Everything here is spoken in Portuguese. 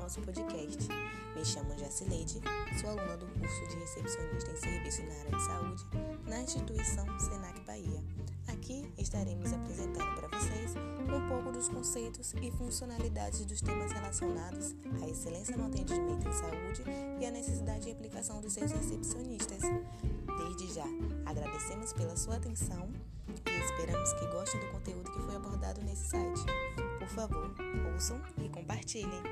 nosso podcast. Me chamo Jacileide, sou aluna do curso de recepcionista em serviço na área de saúde na instituição Senac Bahia. Aqui estaremos apresentando para vocês um pouco dos conceitos e funcionalidades dos temas relacionados à excelência no atendimento em saúde e à necessidade de aplicação dos seus recepcionistas. Desde já, agradecemos pela sua atenção e esperamos que gostem do conteúdo que foi abordado nesse site. Favor, ouçam e compartilhem.